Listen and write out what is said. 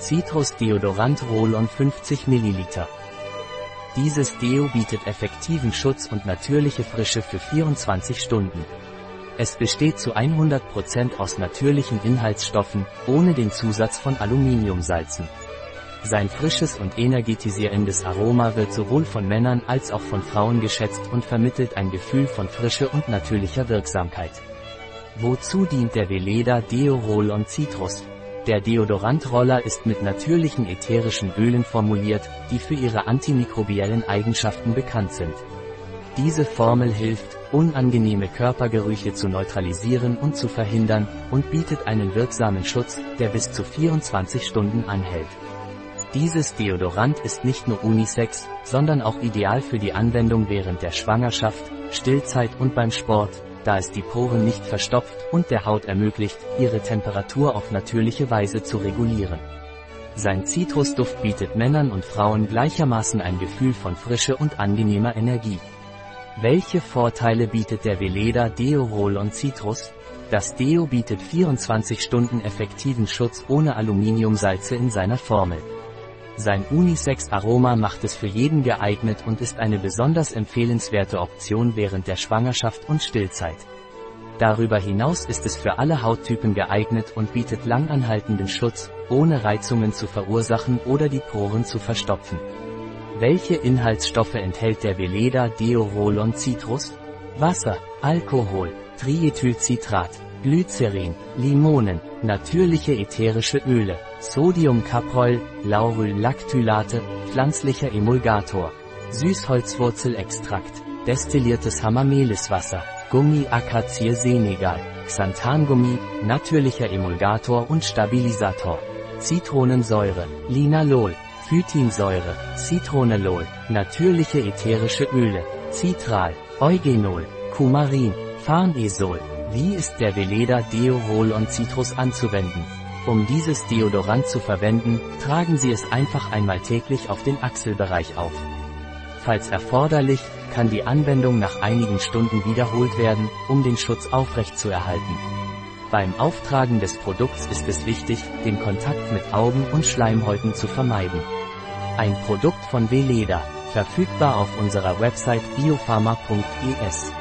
Citrus Deodorant Roll-On 50 ml. Dieses Deo bietet effektiven Schutz und natürliche Frische für 24 Stunden. Es besteht zu 100% aus natürlichen Inhaltsstoffen, ohne den Zusatz von Aluminiumsalzen. Sein frisches und energetisierendes Aroma wird sowohl von Männern als auch von Frauen geschätzt und vermittelt ein Gefühl von Frische und natürlicher Wirksamkeit. Wozu dient der Veleda Deo Roll-On Citrus? Der Deodorantroller ist mit natürlichen ätherischen Ölen formuliert, die für ihre antimikrobiellen Eigenschaften bekannt sind. Diese Formel hilft, unangenehme Körpergerüche zu neutralisieren und zu verhindern, und bietet einen wirksamen Schutz, der bis zu 24 Stunden anhält. Dieses Deodorant ist nicht nur unisex, sondern auch ideal für die Anwendung während der Schwangerschaft, Stillzeit und beim Sport, da es die Poren nicht verstopft und der Haut ermöglicht, ihre Temperatur auf natürliche Weise zu regulieren. Sein Zitrusduft bietet Männern und Frauen gleichermaßen ein Gefühl von Frische und angenehmer Energie. Welche Vorteile bietet der Veleda Deo Roll-On Citrus? Das Deo bietet 24 Stunden effektiven Schutz ohne Aluminiumsalze in seiner Formel. Sein Unisex-Aroma macht es für jeden geeignet und ist eine besonders empfehlenswerte Option während der Schwangerschaft und Stillzeit. Darüber hinaus ist es für alle Hauttypen geeignet und bietet langanhaltenden Schutz, ohne Reizungen zu verursachen oder die Poren zu verstopfen. Welche Inhaltsstoffe enthält der Veleda Deo Roll-On Citrus? Wasser, Alkohol, Triethylcitrat, Glycerin, Limonen, natürliche ätherische Öle, Sodiumcaprol, Lauryl-Lactylate, pflanzlicher Emulgator, Süßholzwurzelextrakt, destilliertes Hamameliswasser, Gummi-Akazie Senegal, Xanthangummi, natürlicher Emulgator und Stabilisator, Zitronensäure, Linalol, Phytinsäure, Citronellol, natürliche ätherische Öle, Citral, Eugenol, Kumarin, Farnesol, wie ist der Veleda Deo Roll-On Citrus anzuwenden? Um dieses Deodorant zu verwenden, tragen Sie es einfach einmal täglich auf den Achselbereich auf. Falls erforderlich, kann die Anwendung nach einigen Stunden wiederholt werden, um den Schutz aufrechtzuerhalten. Beim Auftragen des Produkts ist es wichtig, den Kontakt mit Augen und Schleimhäuten zu vermeiden. Ein Produkt von Veleda, verfügbar auf unserer Website biopharma.es.